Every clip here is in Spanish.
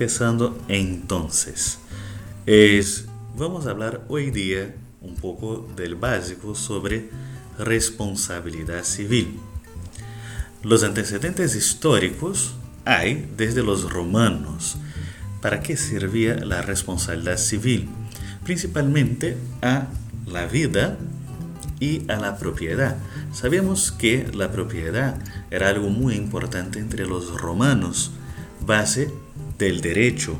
empezando entonces. Es, vamos a hablar hoy día un poco del básico sobre responsabilidad civil. Los antecedentes históricos hay desde los romanos. ¿Para qué servía la responsabilidad civil? Principalmente a la vida y a la propiedad. Sabemos que la propiedad era algo muy importante entre los romanos, base del derecho.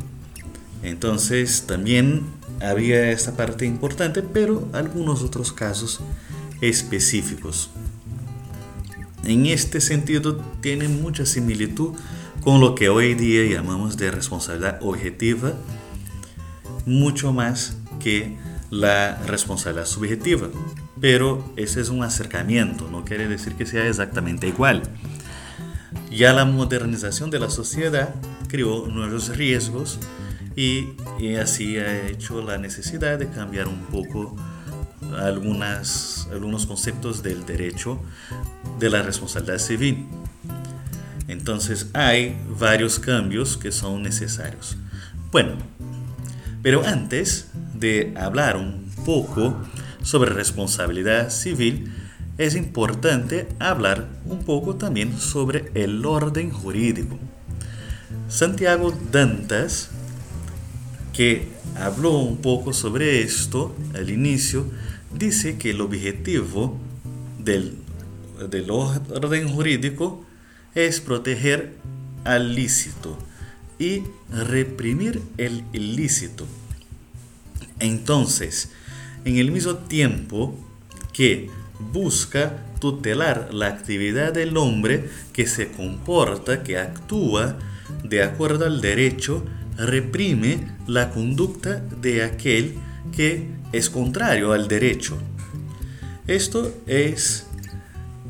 Entonces también había esta parte importante, pero algunos otros casos específicos. En este sentido tiene mucha similitud con lo que hoy día llamamos de responsabilidad objetiva, mucho más que la responsabilidad subjetiva. Pero ese es un acercamiento, no quiere decir que sea exactamente igual. Ya la modernización de la sociedad creó nuevos riesgos y, así ha hecho la necesidad de cambiar un poco algunas, algunos conceptos del derecho de la responsabilidad civil. Entonces hay varios cambios que son necesarios. Bueno, pero antes de hablar un poco sobre responsabilidad civil, es importante hablar un poco también sobre el orden jurídico. Santiago Dantas, que habló un poco sobre esto al inicio, dice que el objetivo del, del orden jurídico es proteger al lícito y reprimir el ilícito. Entonces, en el mismo tiempo que busca tutelar la actividad del hombre que se comporta, que actúa de acuerdo al derecho, reprime la conducta de aquel que es contrario al derecho. Esto es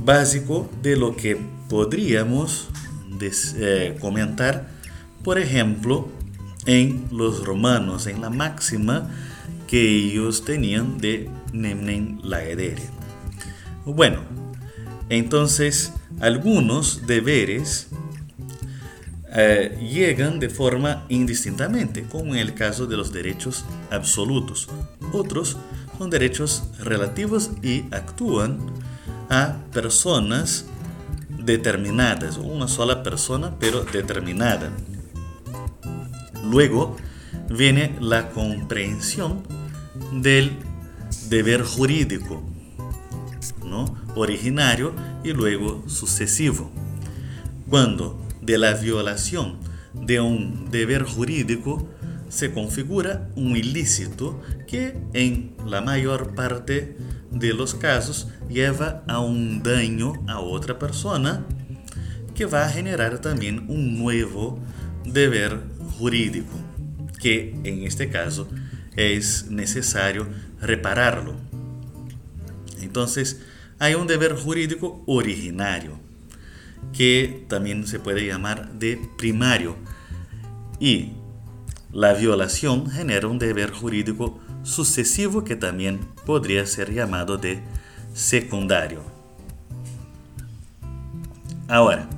básico de lo que podríamos eh, comentar, por ejemplo, en los romanos, en la máxima que ellos tenían de Nemnen Laedere. Bueno, entonces algunos deberes eh, llegan de forma indistintamente, como en el caso de los derechos absolutos. Otros son derechos relativos y actúan a personas determinadas, una sola persona pero determinada. Luego viene la comprensión del deber jurídico, ¿no? originario y luego sucesivo. Cuando de la violación de un deber jurídico se configura un ilícito que en la mayor parte de los casos lleva a un daño a otra persona que va a generar también un nuevo deber jurídico, que en este caso es necesario repararlo. Entonces, hay un deber jurídico originario, que también se puede llamar de primario, y la violación genera un deber jurídico sucesivo que también podría ser llamado de secundario. Ahora,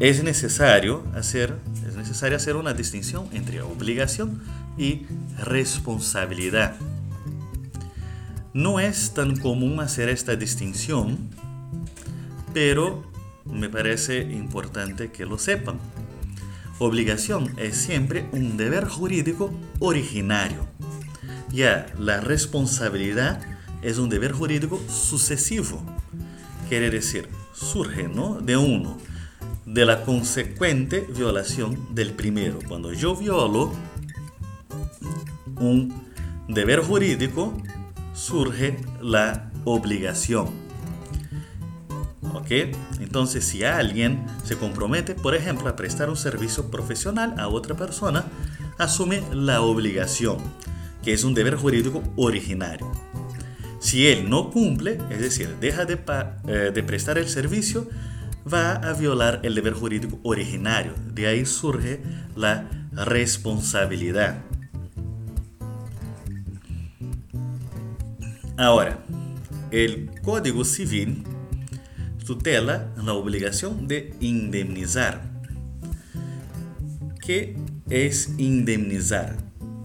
es necesario hacer, es necesario hacer una distinción entre obligación y responsabilidad. No es tan común hacer esta distinción, pero me parece importante que lo sepan. Obligación es siempre un deber jurídico originario. Ya la responsabilidad es un deber jurídico sucesivo. Quiere decir, surge ¿no? de uno, de la consecuente violación del primero. Cuando yo violo un deber jurídico, surge la obligación. Entonces, si alguien se compromete, por ejemplo, a prestar un servicio profesional a otra persona, asume la obligación, que es un deber jurídico originario. Si él no cumple, es decir, deja de, eh, de prestar el servicio, va a violar el deber jurídico originario. De ahí surge la responsabilidad. Ahora, el Código Civil tutela la obligación de indemnizar, que es indemnizar?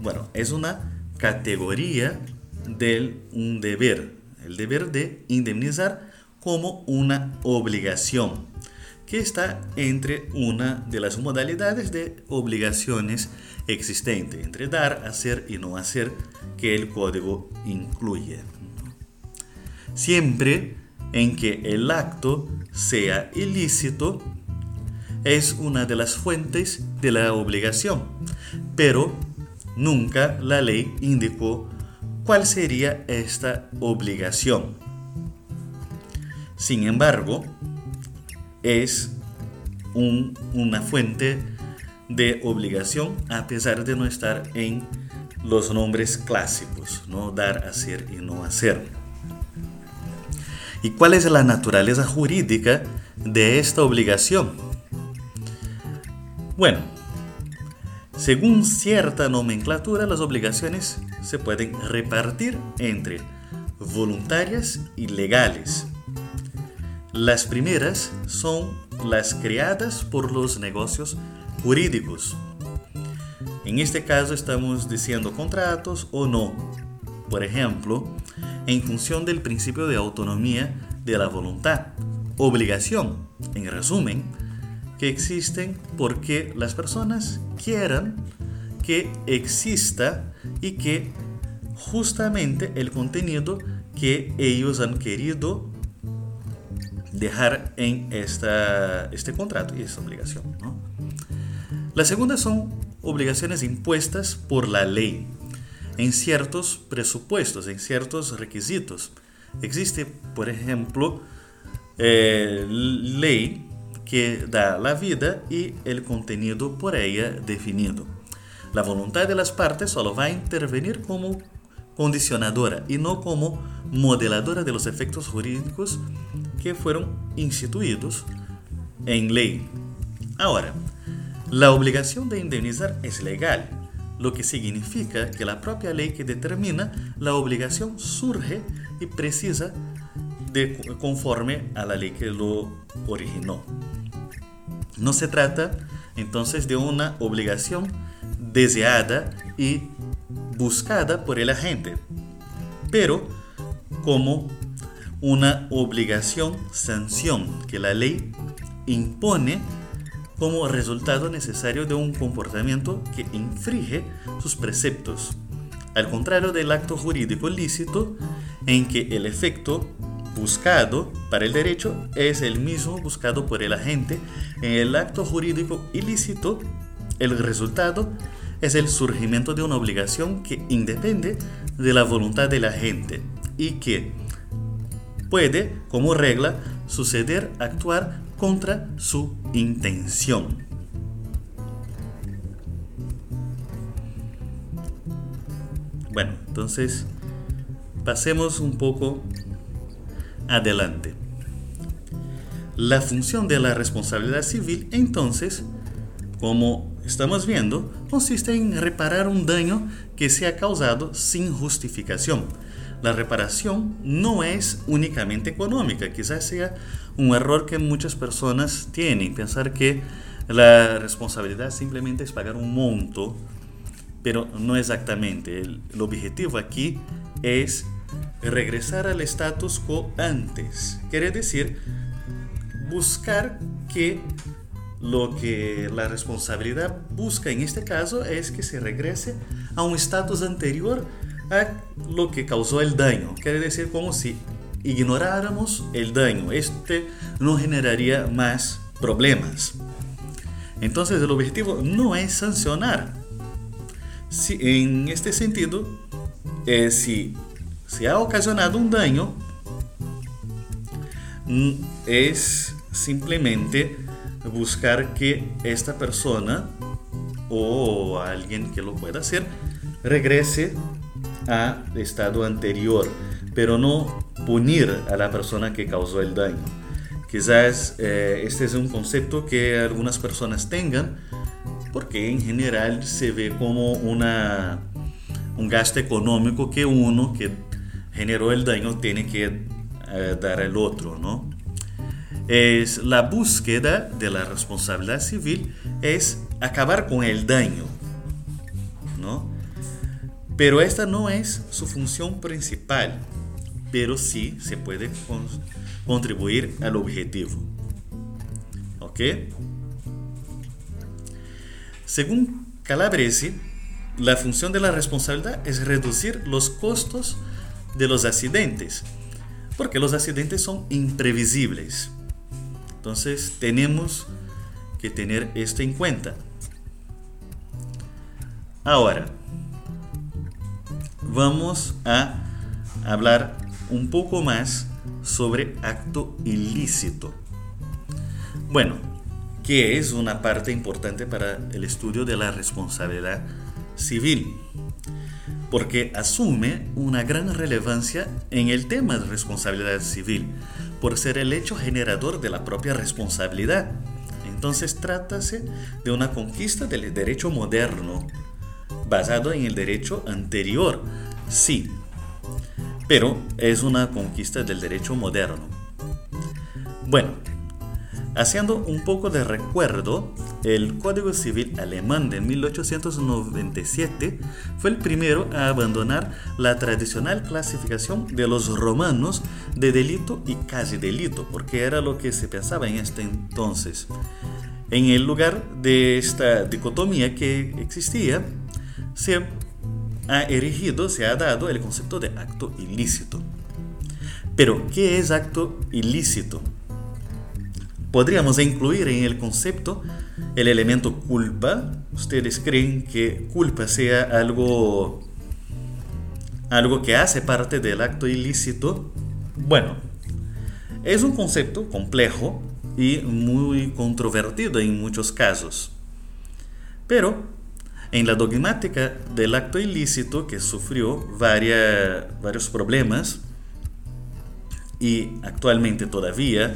Bueno, es una categoría de un deber, el deber de indemnizar como una obligación que está entre una de las modalidades de obligaciones existentes, entre dar, hacer y no hacer, que el código incluye. Siempre en que el acto sea ilícito, es una de las fuentes de la obligación, pero nunca la ley indicó cuál sería esta obligación. Sin embargo, es una fuente de obligación a pesar de no estar en los nombres clásicos, no dar, hacer y no hacer. ¿Y cuál es la naturaleza jurídica de esta obligación? Bueno, según cierta nomenclatura, las obligaciones se pueden repartir entre voluntarias y legales. Las primeras son las creadas por los negocios jurídicos. En este caso estamos diciendo contratos o no. Por ejemplo, en función del principio de autonomía de la voluntad. Obligación, en resumen, que existen porque las personas quieran que exista y que justamente el contenido que ellos han querido dejar en esta, este contrato y esta obligación. La segunda son obligaciones impuestas por la ley en ciertos presupuestos, en ciertos requisitos. Existe, por ejemplo, eh, ley que da la vida y el contenido por ella definido. La voluntad de las partes solo va a intervenir como condicionadora y no como modeladora de los efectos jurídicos que fueron instituidos en ley. Ahora, la obligación de indemnizar es legal, lo que significa que la propia ley que determina la obligación surge y precisa de conforme a la ley que lo originó. No se trata entonces de una obligación deseada y buscada por el agente, pero como una obligación sanción que la ley impone como resultado necesario de un comportamiento que infringe sus preceptos, al contrario del acto jurídico lícito en que el efecto buscado para el derecho es el mismo buscado por el agente, en el acto jurídico ilícito el resultado es el surgimiento de una obligación que independe de la voluntad del agente y que puede, como regla, suceder actuar contra su intención. Bueno, entonces pasemos un poco adelante. La función de la responsabilidad civil, entonces, como estamos viendo, consiste en reparar un daño que se ha causado sin justificación. La reparación no es únicamente económica, quizás sea un error que muchas personas tienen, pensar que la responsabilidad simplemente es pagar un monto, pero no exactamente. El, objetivo aquí es regresar al status quo antes, quiere decir buscar que lo que la responsabilidad busca en este caso es que se regrese a un estatus anterior a lo que causó el daño. Quiere decir como si ignoráramos el daño. Este no generaría más problemas. Entonces el objetivo no es sancionar. Si, en este sentido, eh, si se ha ocasionado un daño, mm, es simplemente buscar que esta persona o alguien que lo pueda hacer regrese a estado anterior, pero no punir a la persona que causó el daño. Quizás eh, este es un concepto que algunas personas tengan, porque en general se ve como una, un gasto económico que uno que generó el daño tiene que eh, dar al otro, ¿no? es la búsqueda de la responsabilidad civil es acabar con el daño, ¿no? Pero esta no es su función principal, pero sí se puede contribuir al objetivo. ¿Ok? Según Calabresi, la función de la responsabilidad es reducir los costos de los accidentes, porque los accidentes son imprevisibles. Entonces tenemos que tener esto en cuenta. Ahora, vamos a hablar un poco más sobre acto ilícito. Bueno, que es una parte importante para el estudio de la responsabilidad civil, porque asume una gran relevancia en el tema de responsabilidad civil, por ser el hecho generador de la propia responsabilidad. Entonces trátase de una conquista del derecho moderno, basado en el derecho anterior, sí, pero es una conquista del derecho moderno. Bueno, haciendo un poco de recuerdo, el Código Civil alemán de 1897 fue el primero a abandonar la tradicional clasificación de los romanos de delito y casi delito, porque era lo que se pensaba en este entonces. En el lugar de esta dicotomía que existía, se ha erigido, se ha dado el concepto de acto ilícito. Pero, ¿qué es acto ilícito? Podríamos incluir en el concepto el elemento culpa. ¿Ustedes creen que culpa sea algo algo que hace parte del acto ilícito? Bueno, es un concepto complejo y muy controvertido en muchos casos. Pero en la dogmática del acto ilícito, que sufrió varios problemas y actualmente todavía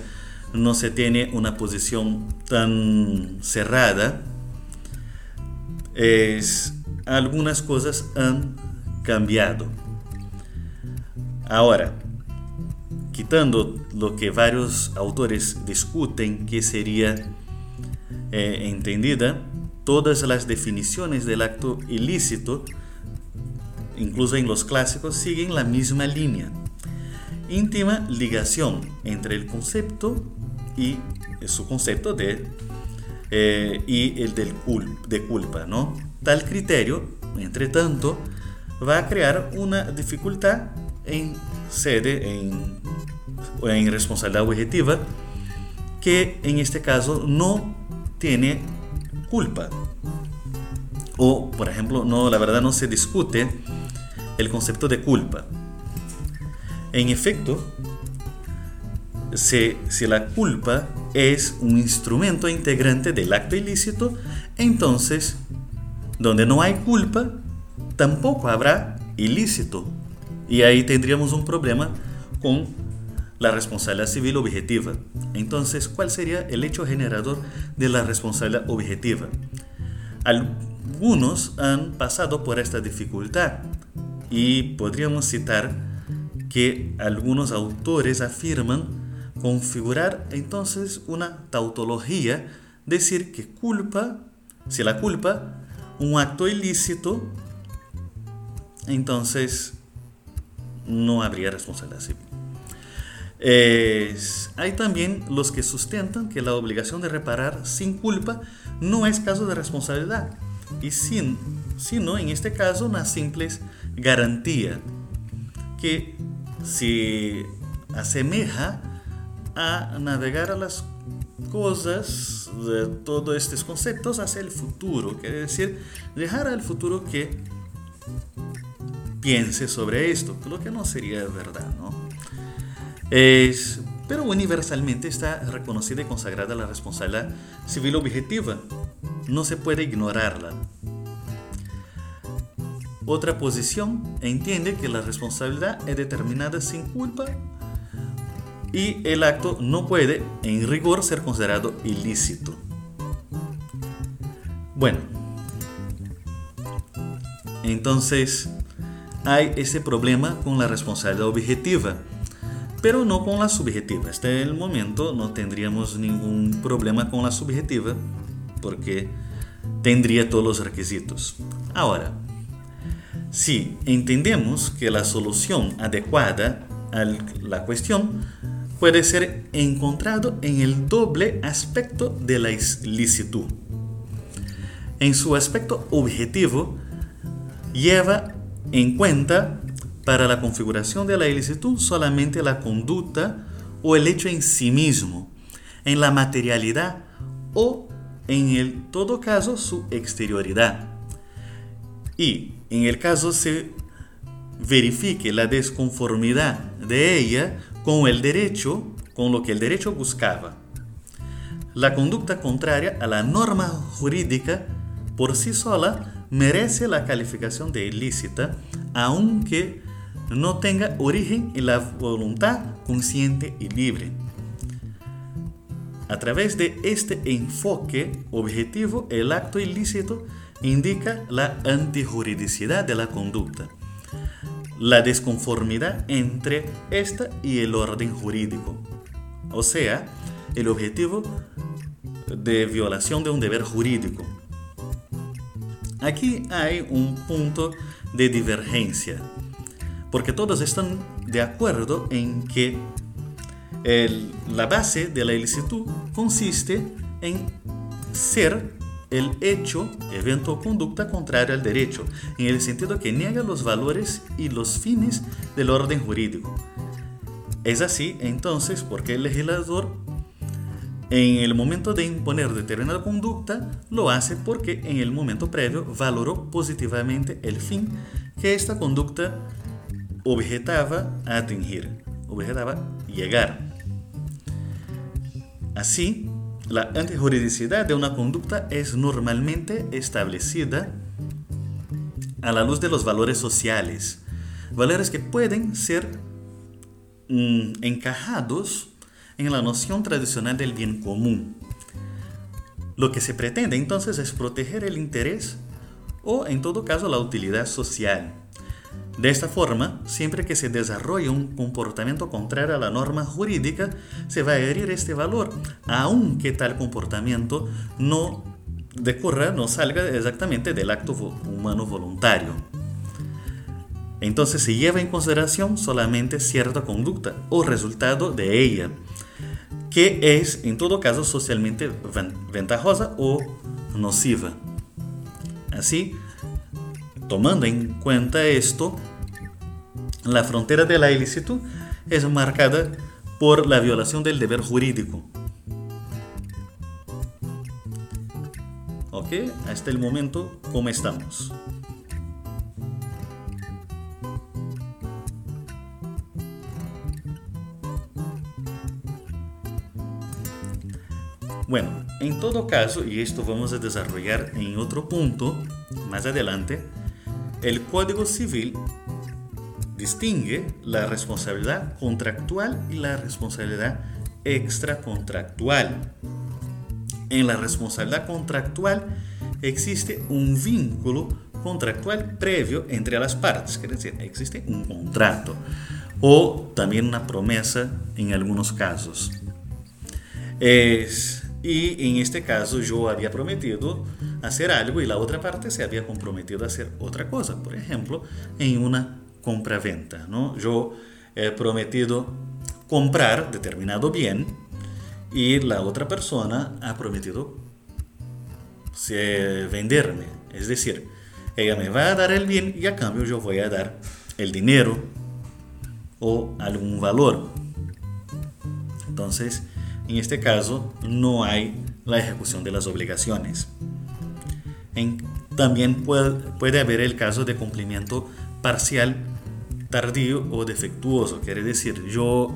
no se tiene una posición tan cerrada, algunas cosas han cambiado. Ahora, quitando lo que varios autores discuten que sería eh, entendida, todas las definiciones del acto ilícito, incluso en los clásicos, siguen la misma línea. Íntima ligación entre el concepto y su concepto de eh, y el del de culpa, ¿no? Tal criterio, entre tanto, va a crear una dificultad en sede, en, en responsabilidad objetiva, que en este caso no tiene culpa. O, por ejemplo, no, la verdad no se discute el concepto de culpa. En efecto, si, si, la culpa es un instrumento integrante del acto ilícito, entonces, donde no hay culpa, tampoco habrá ilícito. Y ahí tendríamos un problema con la responsabilidad civil objetiva. Entonces, ¿cuál sería el hecho generador de la responsabilidad objetiva? Algunos han pasado por esta dificultad y podríamos citar que algunos autores afirman configurar entonces una tautología, decir que culpa, si la culpa, un acto ilícito, entonces no habría responsabilidad civil hay también los que sustentan que la obligación de reparar sin culpa no es caso de responsabilidad, y sin, sino en este caso una simple garantía que se asemeja a navegar a las cosas de todos estos conceptos hacia el futuro, quiere decir, dejar al futuro que piense sobre esto, lo que no sería verdad. Pero universalmente está reconocida y consagrada la responsabilidad civil objetiva. No se puede ignorarla. Otra posición entiende que la responsabilidad es determinada sin culpa y el acto no puede, en rigor, ser considerado ilícito. Bueno, entonces hay ese problema con la responsabilidad objetiva pero no con la subjetiva. Hasta el momento no tendríamos ningún problema con la subjetiva porque tendría todos los requisitos. Ahora, si entendemos que la solución adecuada a la cuestión puede ser encontrado en el doble aspecto de la licitud. En su aspecto objetivo, lleva en cuenta para la configuración de la ilicitud solamente la conducta o el hecho en sí mismo, en la materialidad o en el todo caso su exterioridad. Y en el caso se verifique la desconformidad de ella con el derecho, con lo que el derecho buscaba. La conducta contraria a la norma jurídica por sí sola merece la calificación de ilícita, aunque no tenga origen en la voluntad consciente y libre. A través de este enfoque objetivo, el acto ilícito indica la antijuridicidad de la conducta, la desconformidad entre esta y el orden jurídico, o sea, el objetivo de violación de un deber jurídico. Aquí hay un punto de divergencia porque todos están de acuerdo en que la base de la ilicitud consiste en ser el hecho, evento o conducta contraria al derecho, en el sentido que niega los valores y los fines del orden jurídico. Es así, entonces, porque el legislador en el momento de imponer determinada conducta, lo hace porque en el momento previo valoró positivamente el fin que esta conducta objetaba atingir, objetaba llegar. Así, la antijuridicidad de una conducta es normalmente establecida a la luz de los valores sociales, valores que pueden ser mm, encajados en la noción tradicional del bien común. Lo que se pretende entonces es proteger el interés o en todo caso la utilidad social de esta forma, siempre que se desarrolle un comportamiento contrario a la norma jurídica, se va a herir este valor, aunque tal comportamiento no decurra, no salga exactamente del acto humano voluntario. Entonces se lleva en consideración solamente cierta conducta o resultado de ella, que es en todo caso socialmente ventajosa o nociva. Así, Tomando en cuenta esto, la frontera de la ilicitud es marcada por la violación del deber jurídico. ¿Ok? Hasta el momento, ¿cómo estamos? Bueno, en todo caso, y esto vamos a desarrollar en otro punto más adelante, el Código Civil distingue la responsabilidad contractual y la responsabilidad extracontractual. En la responsabilidad contractual existe un vínculo contractual previo entre las partes, quiere decir, existe un contrato o también una promesa en algunos casos. Es, y en este caso yo había prometido hacer algo y la otra parte se había comprometido a hacer otra cosa. Por ejemplo, en una compra-venta. ¿no? Yo he prometido comprar determinado bien y la otra persona ha prometido venderme. Es decir, ella me va a dar el bien y a cambio yo voy a dar el dinero o algún valor. Entonces, en este caso no hay la ejecución de las obligaciones también puede, haber el caso de cumplimiento parcial, tardío o defectuoso. Quiere decir, yo,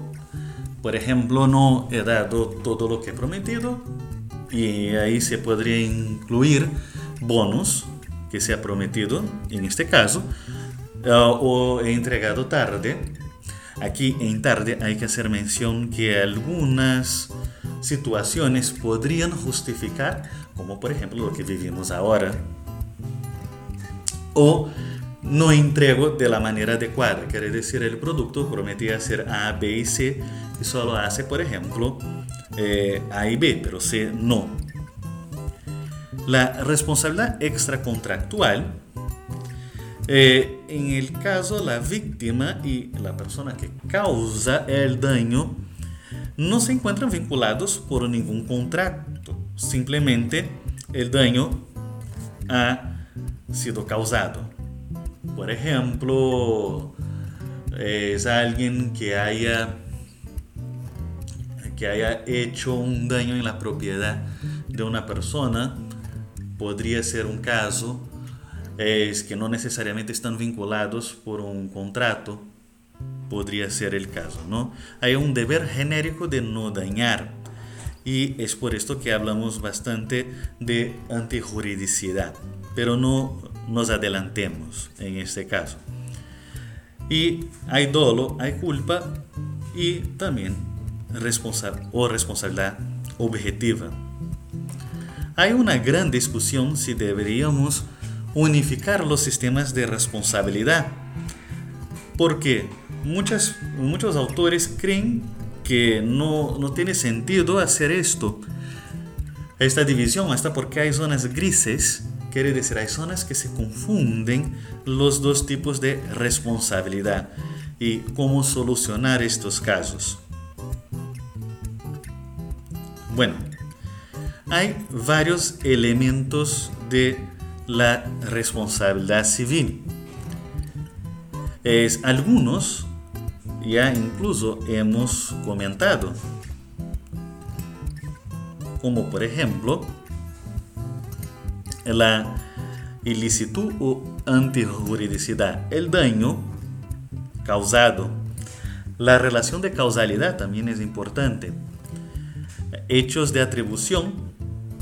por ejemplo, no he dado todo lo que he prometido y ahí se podría incluir bonos que se ha prometido, en este caso, eh, o he entregado tarde. Aquí en tarde hay que hacer mención que algunas situaciones podrían justificar como por ejemplo lo que vivimos ahora, o no entrego de la manera adecuada, quiere decir el producto prometía hacer A, B y C y solo hace, por ejemplo, eh, A y B, pero C no. La responsabilidad extracontractual Eh, en el caso, la víctima y la persona que causa el daño no se encuentran vinculados por ningún contrato. Simplemente el daño ha sido causado. Por ejemplo, es alguien que haya que haya hecho un daño en la propiedad de una persona, podría ser un caso, es que no necesariamente están vinculados por un contrato, podría ser el caso, ¿no? Hay un deber genérico de no dañar y es por esto que hablamos bastante de antijuridicidad, pero no nos adelantemos en este caso. Y hay dolo, hay culpa y también responsabilidad o responsabilidad objetiva. Hay una gran discusión si deberíamos unificar los sistemas de responsabilidad, porque muchos autores creen que no, no tiene sentido hacer esto. Esta división, hasta porque hay zonas grises, quiere decir, hay zonas que se confunden los dos tipos de responsabilidad y cómo solucionar estos casos. Bueno, hay varios elementos de la responsabilidad civil. Es, algunos ya incluso hemos comentado, como por ejemplo la ilicitud o antijuridicidad, el daño causado. La relación de causalidad también es importante hechos de atribución,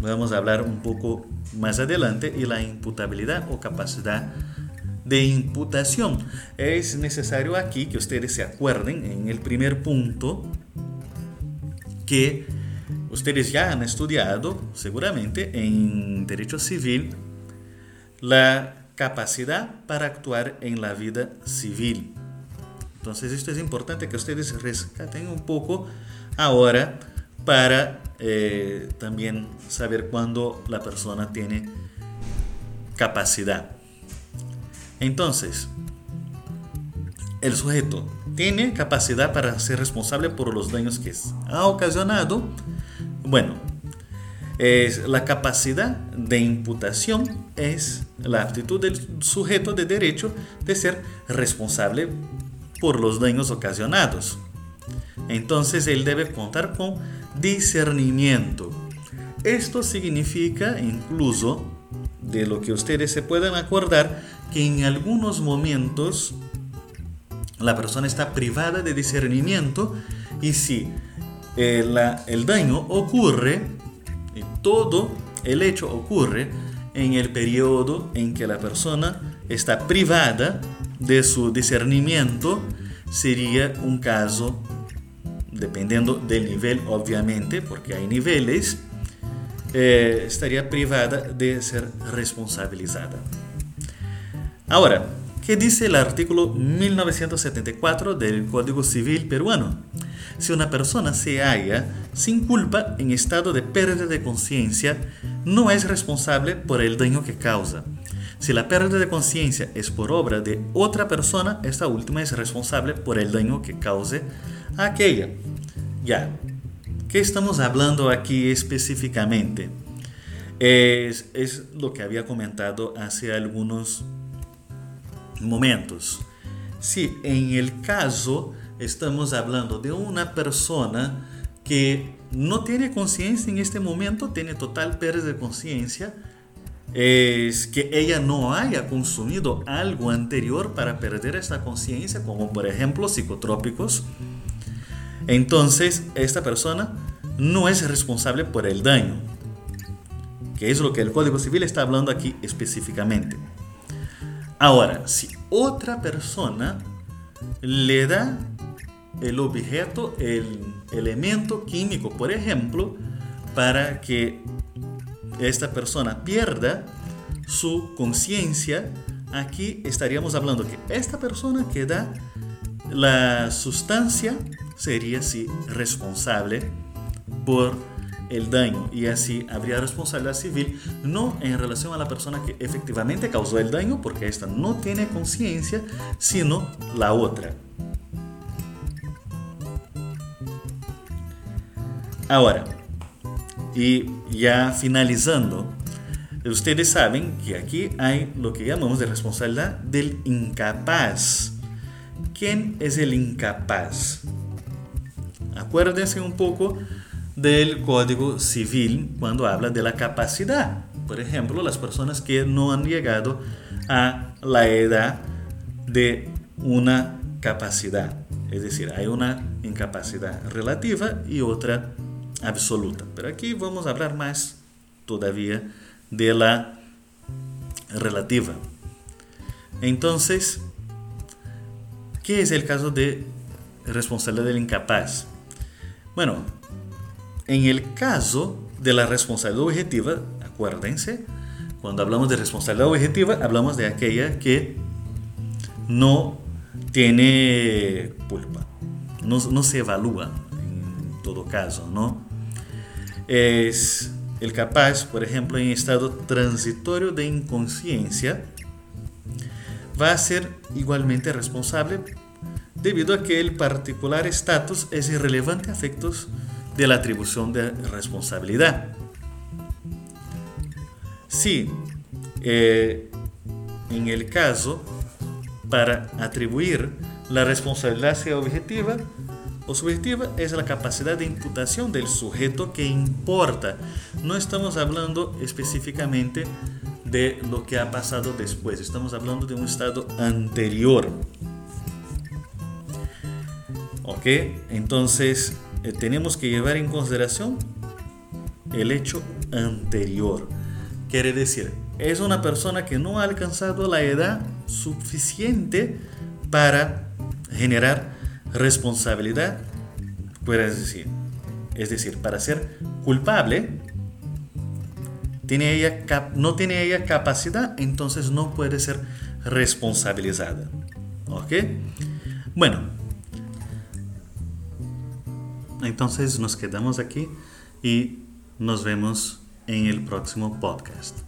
vamos a hablar un poco más adelante, y la imputabilidad o capacidad de imputación. Es necesario aquí que ustedes se acuerden en el primer punto que ustedes ya han estudiado seguramente en derecho civil la capacidad para actuar en la vida civil. Entonces esto es importante que ustedes rescaten un poco ahora para eh, también saber cuándo la persona tiene capacidad. Entonces, el sujeto tiene capacidad para ser responsable por los daños que ha ocasionado. Bueno, es la capacidad de imputación es la aptitud del sujeto de derecho de ser responsable por los daños ocasionados. Entonces él debe contar con discernimiento. Esto significa incluso, de lo que ustedes se puedan acordar, que en algunos momentos la persona está privada de discernimiento y si eh, el daño ocurre, todo el hecho ocurre en el periodo en que la persona está privada de su discernimiento, sería un caso dependiendo del nivel obviamente, porque hay niveles, eh, estaría privada de ser responsabilizada. Ahora, ¿qué dice el artículo 1974 del Código Civil peruano? Si una persona se halla sin culpa en estado de pérdida de conciencia, no es responsable por el daño que causa. Si la pérdida de conciencia es por obra de otra persona, esta última es responsable por el daño que cause aquella. Ya, ¿qué estamos hablando aquí específicamente? Es, es lo que había comentado hace algunos momentos. Si en el caso estamos hablando de una persona que no tiene conciencia en este momento, tiene total pérdida de conciencia, es que ella no haya consumido algo anterior para perder esta conciencia, como por ejemplo psicotrópicos, entonces esta persona no es responsable por el daño, que es lo que el Código Civil está hablando aquí específicamente. Ahora, si otra persona le da el objeto, el elemento químico, por ejemplo, para que esta persona pierda su conciencia, aquí estaríamos hablando que esta persona que da la sustancia sería sí responsable por el daño y así habría responsabilidad civil no en relación a la persona que efectivamente causó el daño porque esta no tiene conciencia, sino la otra. Ahora, y ya finalizando, ustedes saben que aquí hay lo que llamamos de responsabilidad del incapaz. ¿Quién es el incapaz? Acuérdense un poco del Código Civil cuando habla de la capacidad. Por ejemplo, las personas que no han llegado a la edad de una capacidad. Es decir, hay una incapacidad relativa y otra absoluta. Pero aquí vamos a hablar más todavía de la relativa. Entonces, ¿qué es el caso de responsabilidad del incapaz? Bueno, en el caso de la responsabilidad objetiva, acuérdense, cuando hablamos de responsabilidad objetiva, hablamos de aquella que no tiene culpa, no, no se evalúa en todo caso, ¿no? Es el capaz, por ejemplo, en estado transitorio de inconsciencia, va a ser igualmente responsable debido a que el particular estatus es irrelevante a efectos de la atribución de responsabilidad. Si eh, en el caso para atribuir la responsabilidad sea objetiva o subjetiva es la capacidad de imputación del sujeto que importa. No estamos hablando específicamente de lo que ha pasado después, estamos hablando de un estado anterior. ¿Ok? Entonces, eh, tenemos que llevar en consideración el hecho anterior. Quiere decir, es una persona que no ha alcanzado la edad suficiente para generar responsabilidad, puedes decir. Es decir, para ser culpable, tiene ella, no tiene ella capacidad, entonces no puede ser responsabilizada. ¿Ok? Bueno, entonces nos quedamos aquí y nos vemos en el próximo podcast.